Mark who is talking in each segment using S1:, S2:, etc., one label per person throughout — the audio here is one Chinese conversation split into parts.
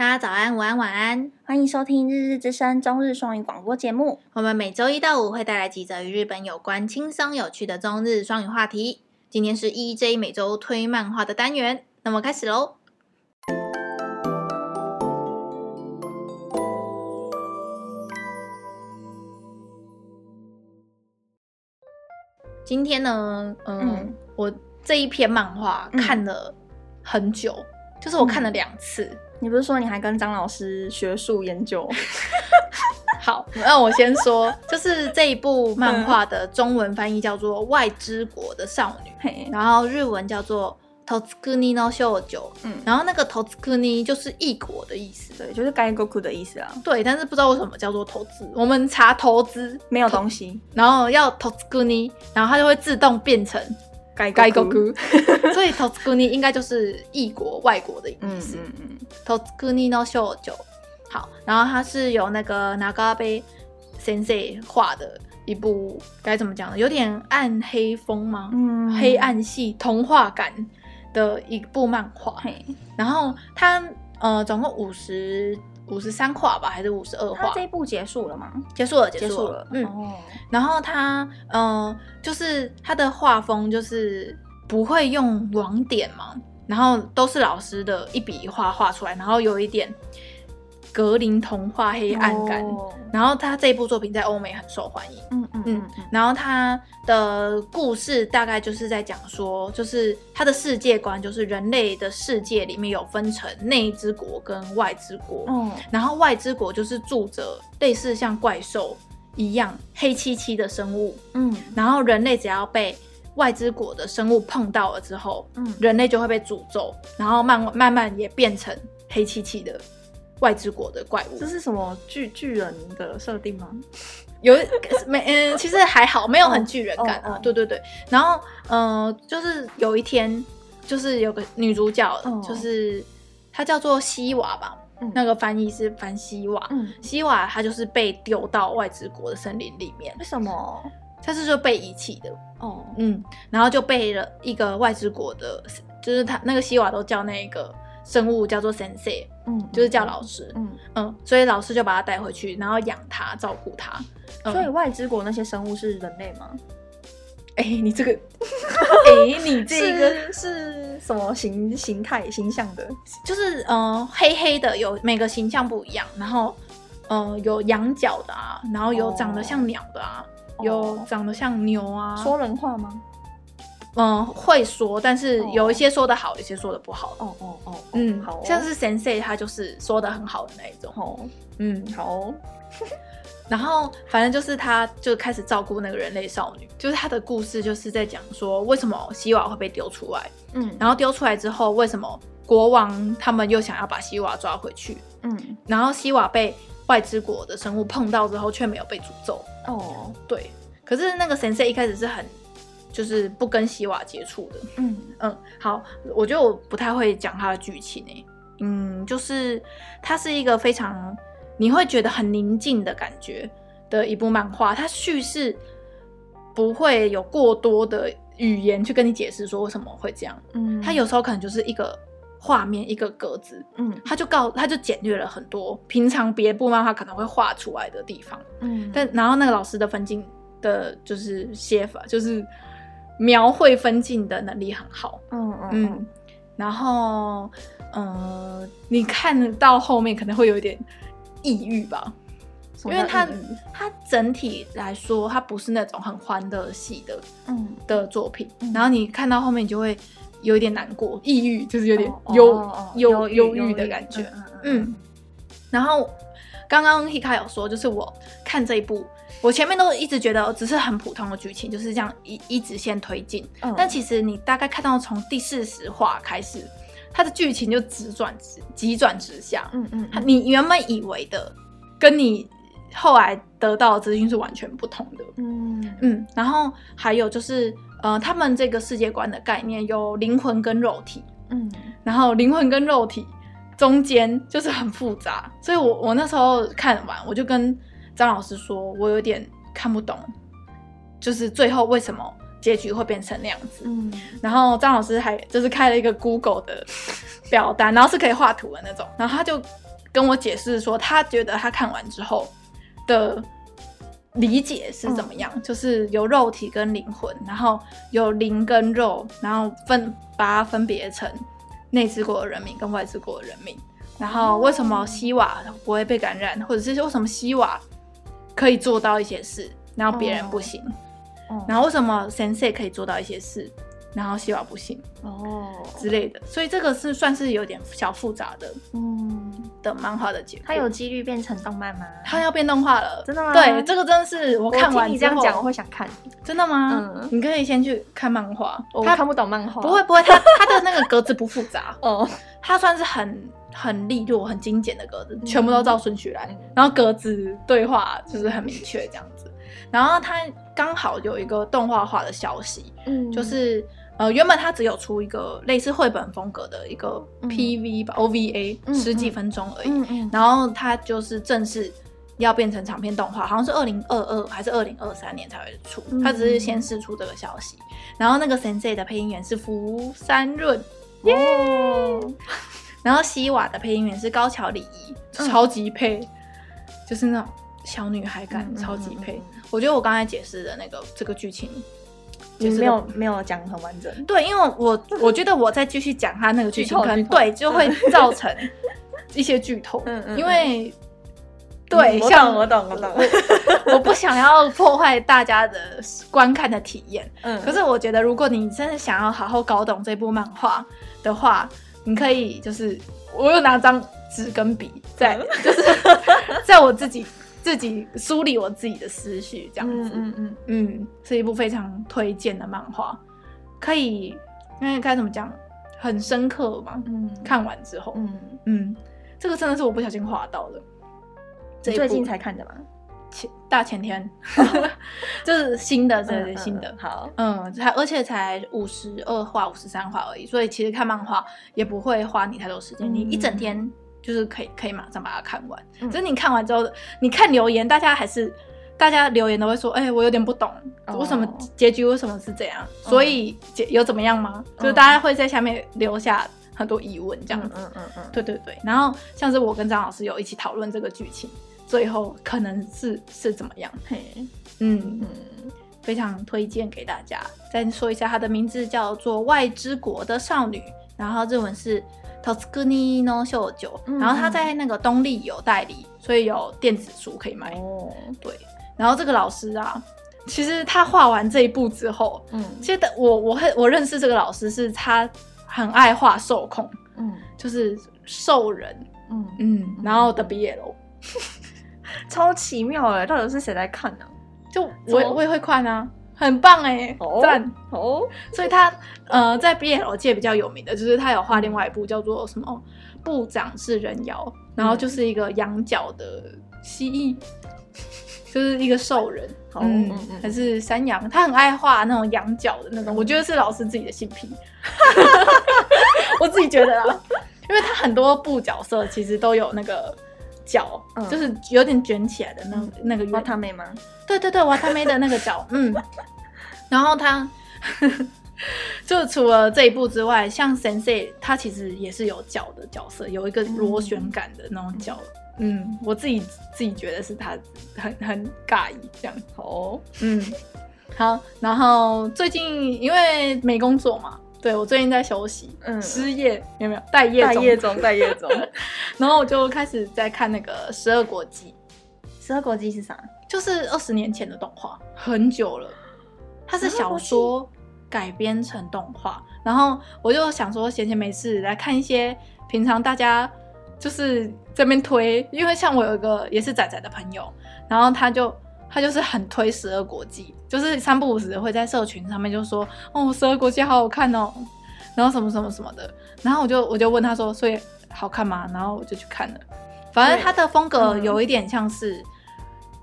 S1: 大家早安、午安、晚安，
S2: 欢迎收听《日日之声》中日双语广播节目。
S1: 我们每周一到五会带来几则与日本有关、轻松有趣的中日双语话题。今天是 EJ 每周推漫画的单元，那么开始喽。今天呢，嗯，嗯我这一篇漫画看了很久，嗯、就是我看了两次。嗯
S2: 你不是说你还跟张老师学术研究？
S1: 好，那我先说，就是这一部漫画的中文翻译叫做《外之国的少女》，然后日文叫做“トツクニの少女”。嗯，然后那个“トツクニ”就是异国的意思，
S2: 对，就是外国的意思啊。
S1: 对，但是不知道为什么叫做投资。我们查投资
S2: 没有东西，
S1: 然后要トツクニ，然后它就会自动变成。 外国，所以トツクニ应该就是异国、外国的意思。嗯嗯嗯。トツクニの少女，好，然后它是由那个长部先生画的一部，该怎么讲呢？有点暗黑风吗？嗯，黑暗系童话感的一部漫画。嘿，然后它呃，总共五十。 五十三话吧，还是五十二话？
S2: 这一部结束了吗？
S1: 结束了，结束了。嗯，哦、然后他，嗯、呃，就是他的画风就是不会用网点嘛，然后都是老师的一笔一画画出来，然后有一点。格林童话黑暗感，oh. 然后他这一部作品在欧美很受欢迎，嗯嗯嗯，然后他的故事大概就是在讲说，就是他的世界观就是人类的世界里面有分成内之国跟外之国，嗯，然后外之国就是住着类似像怪兽一样黑漆漆的生物，嗯，然后人类只要被外之国的生物碰到了之后，嗯，人类就会被诅咒，然后慢慢慢也变成黑漆漆的。外之国的怪物，
S2: 这是什么巨巨人的设定吗？
S1: 有没嗯，其实还好，没有很巨人感啊。对对对，然后嗯、呃，就是有一天，就是有个女主角，哦、就是她叫做西瓦吧，嗯、那个翻译是翻西瓦。嗯，西瓦她就是被丢到外之国的森林里面。
S2: 为什么？
S1: 她是就被遗弃的。哦，嗯，然后就被了一个外之国的，就是她那个西瓦都叫那个。生物叫做 sensei，嗯，就是叫老师，嗯嗯，所以老师就把它带回去，然后养它，照顾它。
S2: 所以外之国那些生物是人类吗？
S1: 哎，你这个，哎，你这个
S2: 是什么形形态形象的？
S1: 就是嗯，黑黑的，有每个形象不一样，然后嗯，有羊角的啊，然后有长得像鸟的啊，有长得像牛啊。
S2: 说人话吗？
S1: 嗯，会说，但是有一些说的好，有一些说的不好。
S2: 哦哦哦，
S1: 嗯，好，像是 Sensei 他就是说的很好的那一种。哦，嗯，
S2: 好。
S1: 然后反正就是他就开始照顾那个人类少女，就是他的故事就是在讲说为什么希瓦会被丢出来。嗯，然后丢出来之后，为什么国王他们又想要把希瓦抓回去？嗯，然后希瓦被外之国的生物碰到之后，却没有被诅咒。哦，对。可是那个 Sensei 一开始是很。就是不跟希瓦接触的，嗯。嗯，好，我觉得我不太会讲他的剧情诶，嗯，就是它是一个非常你会觉得很宁静的感觉的一部漫画，它叙事不会有过多的语言去跟你解释说为什么会这样，嗯，它有时候可能就是一个画面一个格子，嗯，他就告他就简略了很多平常别部漫画可能会画出来的地方，嗯，但然后那个老师的分镜的就是写法就是。描绘分镜的能力很好，嗯嗯嗯，然后，呃，你看到后面可能会有一点抑郁吧，因为它它整体来说，它不是那种很欢乐系的，嗯。的作品，然后你看到后面，你就会有一点难过，抑郁就是有点忧忧忧郁的感觉，嗯，然后刚刚 Hika 有说，就是我看这一部。我前面都一直觉得只是很普通的剧情，就是这样一一直线推进。嗯、但其实你大概看到从第四十话开始，它的剧情就直转直急转直下。嗯嗯，嗯你原本以为的，跟你后来得到的资讯是完全不同的。嗯嗯，然后还有就是，呃，他们这个世界观的概念有灵魂跟肉体。嗯，然后灵魂跟肉体中间就是很复杂，所以我我那时候看完，我就跟。张老师说：“我有点看不懂，就是最后为什么结局会变成那样子。”嗯，然后张老师还就是开了一个 Google 的表单，然后是可以画图的那种，然后他就跟我解释说，他觉得他看完之后的理解是怎么样，嗯、就是有肉体跟灵魂，然后有灵跟肉，然后分把它分别成内之国的人民跟外之国的人民，然后为什么西瓦不会被感染，或者是为什么西瓦可以做到一些事，然后别人不行，嗯、然后为什么 Sensei 可以做到一些事。然后希望不行哦之类的，所以这个是算是有点小复杂的，嗯，的漫画的结果。
S2: 它有几率变成动漫吗？
S1: 它要变动画了，
S2: 真的吗？
S1: 对，这个真的是我看完
S2: 你这样讲，我会想看。
S1: 真的吗？嗯，你可以先去看漫画。
S2: 我看不懂漫画。
S1: 不会不会，它 它的那个格子不复杂 哦，它算是很很利落、很精简的格子，全部都照顺序来，然后格子对话就是很明确这样子。然后它刚好有一个动画化的消息，嗯，就是。呃，原本它只有出一个类似绘本风格的一个 PV 吧，OVA 十几分钟而已。嗯嗯。然后它就是正式要变成长篇动画，好像是二零二二还是二零二三年才会出。它只是先试出这个消息。然后那个 Sensei 的配音员是福山润，耶。然后西瓦的配音员是高桥李依，超级配，就是那种小女孩感，超级配。我觉得我刚才解释的那个这个剧情。
S2: 就是没有没有讲很完整，
S1: 对，因为我我觉得我再继续讲他那个剧情，可能对就会造成 一些剧透，嗯嗯，因为对，像
S2: 我懂我懂，
S1: 我不想要破坏大家的观看的体验，嗯，可是我觉得如果你真的想要好好搞懂这部漫画的话，你可以就是我又拿张纸跟笔在，就是 在我自己。自己梳理我自己的思绪，这样子，嗯嗯嗯，嗯，是一部非常推荐的漫画，可以，因为该怎么讲，很深刻嘛，嗯，看完之后，嗯。嗯，这个真的是我不小心滑到的，
S2: 最近才看的吗？
S1: 前大前天，就是新的，这是新的，好，嗯，才而且才五十二话、五十三话而已，所以其实看漫画也不会花你太多时间，你一整天。就是可以可以马上把它看完，只是你看完之后，你看留言，大家还是大家留言都会说，哎，我有点不懂，为什么结局为什么是这样？所以结有怎么样吗？就是大家会在下面留下很多疑问，这样子。嗯嗯嗯，对对对。然后像是我跟张老师有一起讨论这个剧情，最后可能是是怎么样？嘿，嗯嗯，非常推荐给大家。再说一下，它的名字叫做《外之国的少女》，然后日文是。Totsukuni no Shoujo，然后他在那个东立有代理，所以有电子书可以买。哦，对。然后这个老师啊，其实他画完这一部之后，嗯，其实我我很我认识这个老师是他很爱画兽控，嗯，就是兽人，嗯嗯，然后的 BL，
S2: 超奇妙哎，到底是谁在看呢？
S1: 就我我也会看啊。很棒哎，赞哦！所以他呃，在 BL 界比较有名的就是他有画另外一部叫做什么部长是人妖，然后就是一个羊角的蜥蜴，就是一个兽人，嗯，还是山羊，他很爱画那种羊角的那种，我觉得是老师自己的性癖，我自己觉得啦，因为他很多部角色其实都有那个。脚，就是有点卷起来的那那个
S2: 瓦塔梅吗？
S1: 对对对，瓦塔梅的那个脚，嗯。然后他就除了这一部之外，像 Sensei 他其实也是有脚的角色，有一个螺旋感的那种脚。嗯，我自己自己觉得是他很很尬意这样。哦，嗯，好。然后最近因为没工作嘛。对，我最近在休息，嗯，失业有没有？待业中，
S2: 待业中，待业中。
S1: 然后我就开始在看那个《十二国记》。
S2: 十二国记是啥？
S1: 就是二十年前的动画，很久了。它是小说改编成动画。然后我就想说，闲闲没事来看一些平常大家就是这边推，因为像我有一个也是仔仔的朋友，然后他就。他就是很推《十二国记》，就是三不五时会在社群上面就说：“哦，《十二国记》好好看哦。”然后什么什么什么的。然后我就我就问他说：“所以好看吗？”然后我就去看了。反正他的风格有一点像是，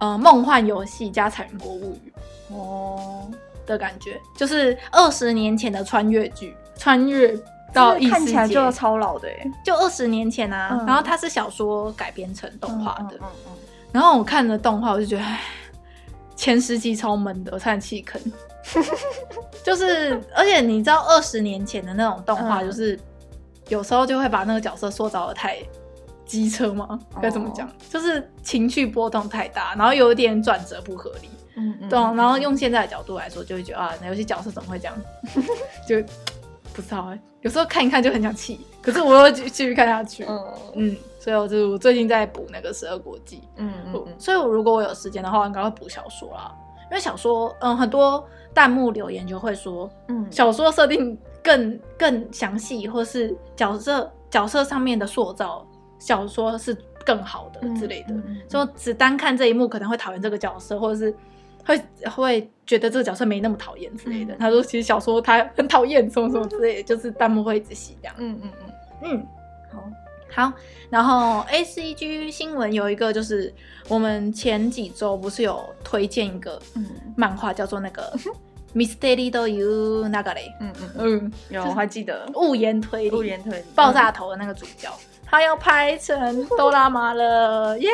S1: 嗯、呃，梦幻游戏加彩云国物语哦的感觉，就是二十年前的穿越剧，穿越到看起来
S2: 就超老的，
S1: 就二十年前啊。嗯、然后它是小说改编成动画的，然后我看了动画，我就觉得，唉。前十集超闷的，我差点弃坑。就是，而且你知道，二十年前的那种动画，就是、嗯、有时候就会把那个角色塑造的太机车吗？该怎么讲？就是情绪波动太大，然后有一点转折不合理。嗯嗯。对，然后用现在的角度来说，就会觉得啊，那有些角色怎么会这样？就不知道哎。有时候看一看就很想气，可是我又继继续看下去。嗯嗯。所以我就我最近在补那个《十二国记》。嗯嗯。所以我如果我有时间的话，我应该会补小说啦。因为小说，嗯，很多弹幕留言就会说，嗯，小说设定更更详细，或是角色角色上面的塑造。小说是更好的之类的，就、嗯嗯嗯、只单看这一幕可能会讨厌这个角色，或者是会会觉得这个角色没那么讨厌之类的。嗯、他说其实小说他很讨厌什么什么之类的，就是弹幕会一直洗这样。嗯嗯嗯嗯，好好。然后 A C G 新闻有一个就是我们前几周不是有推荐一个漫画叫做那个 Mystery Do You Nagare？嗯嗯嗯，有我还记得误言推理，误言推理爆炸头的那个主角。他要拍成哆啦 A 了，耶！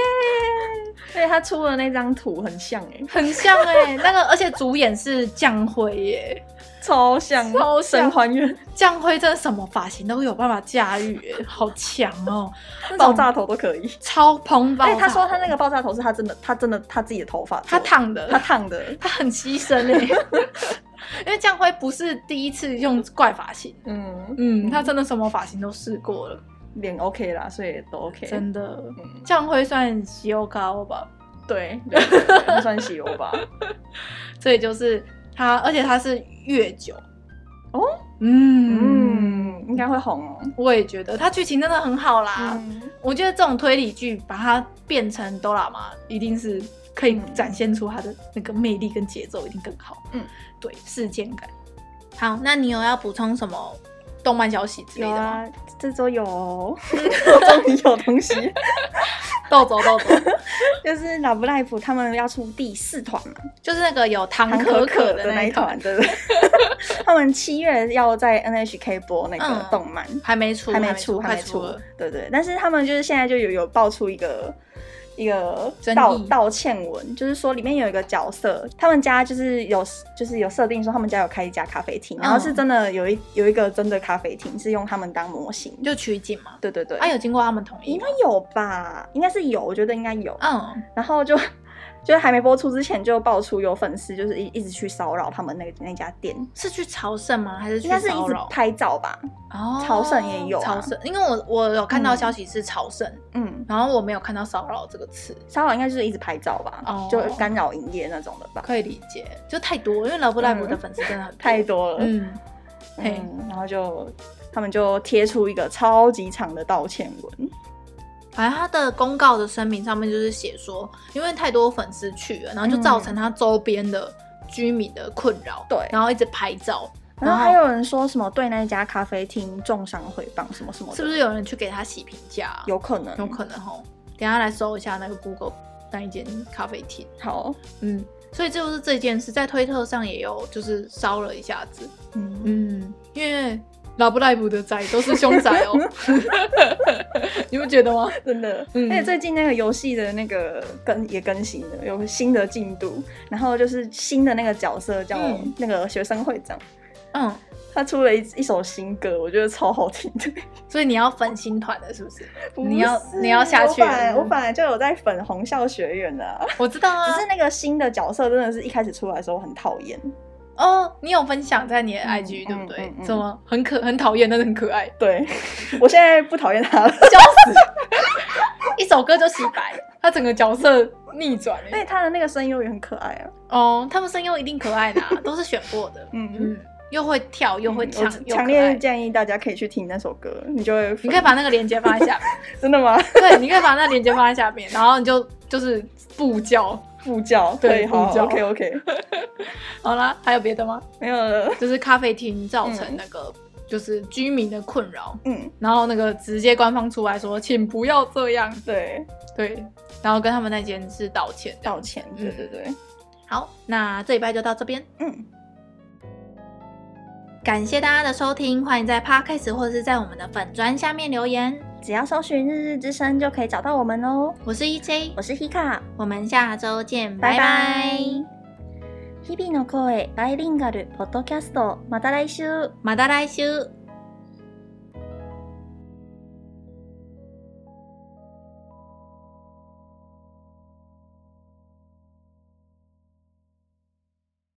S1: 对，他出的那张图很像哎，很像哎，那个而且主演是将辉耶，超像，超像还原。江辉真的什么发型都有办法驾驭，哎，好强哦！爆炸头都可以，超蓬爆。哎，他说他那个爆炸头是他真的，他真的他自己的头发，他烫的，他烫的，他很牺牲哎，因为江辉不是第一次用怪发型，嗯嗯，他真的什么发型都试过了。脸 OK 啦，所以都 OK。真的，这样会算喜欧高吧？对，算喜欧吧。所以就是他，而且他是月九哦，嗯嗯，应该会红哦。我也觉得，他剧情真的很好啦。嗯、我觉得这种推理剧把它变成哆啦梦，一定是可以展现出它的那个魅力跟节奏，一定更好。嗯，对，事件感。好，那你有要补充什么？动漫消息之类的吗？啊、这周有、哦，终于有东西。豆走豆走，就是 Love Life 他们要出第四团嘛，就是那个有唐可可的那一团，对不对？他们七月要在 NHK 播那个动漫，嗯、还没出，还没出，还没出，对对。但是他们就是现在就有有爆出一个。一个道道歉文，就是说里面有一个角色，他们家就是有就是有设定说他们家有开一家咖啡厅，然后是真的有一有一个真的咖啡厅是用他们当模型，就取景嘛。对对对，啊有经过他们同意？应该有吧，应该是有，我觉得应该有。嗯，然后就。就是还没播出之前就爆出有粉丝就是一一直去骚扰他们那那家店，是去朝圣吗？还是去？应该是一直拍照吧。哦，朝圣也有、啊、朝圣，因为我我有看到消息是朝圣，嗯，然后我没有看到骚扰这个词。骚扰应该就是一直拍照吧，哦，就干扰营业那种的吧。可以理解，就太多，因为 Love Live 的粉丝真的很 太多了，嗯，嘿、嗯，然后就他们就贴出一个超级长的道歉文。反正他的公告的声明上面就是写说，因为太多粉丝去了，然后就造成他周边的居民的困扰。对、嗯，然后一直拍照，然后还有人说什么对那家咖啡厅重伤诽谤什么什么，是不是有人去给他洗评价？有可能，有可能哦。等一下来搜一下那个 Google 那一间咖啡厅。好，嗯，所以就是这件事在推特上也有就是烧了一下子。嗯嗯，因为。Love Live 的宅都是凶宅哦，你不觉得吗？真的，嗯、而且最近那个游戏的那个更也更新了，有新的进度，然后就是新的那个角色叫那个学生会长，嗯，他出了一一首新歌，我觉得超好听的，所以你要粉新团的是不是？不是，你要你要下去我？我本来就有在粉红校学院的，我知道啊，只是那个新的角色真的是一开始出来的时候很讨厌。哦，你有分享在你的 IG、嗯、对不对？什么很可很讨厌，但是很可爱。对，我现在不讨厌他了，笑死！一首歌就洗白，他整个角色逆转。因为他的那个声优也很可爱啊。哦，他们声优一定可爱的、啊，都是选过的。嗯嗯，又会跳又会唱，强、嗯、烈建议大家可以去听那首歌，你就会。你可以把那个链接放在下面。真的吗？对，你可以把那个链接放在下面，然后你就就是布教。副教对，好，OK OK，好啦，还有别的吗？没有了，就是咖啡厅造成那个就是居民的困扰，嗯，然后那个直接官方出来说，请不要这样，对。对，然后跟他们那间是道歉，道歉，对对对，好，那这礼拜就到这边，嗯，感谢大家的收听，欢迎在 Podcast 或者是在我们的粉砖下面留言。只要搜寻“日日之声”就可以找到我们哦。我是 EJ，我是 Hika，我们下周见，拜拜。日々の声バイリンガルポッドキャスト，また来周，また来周。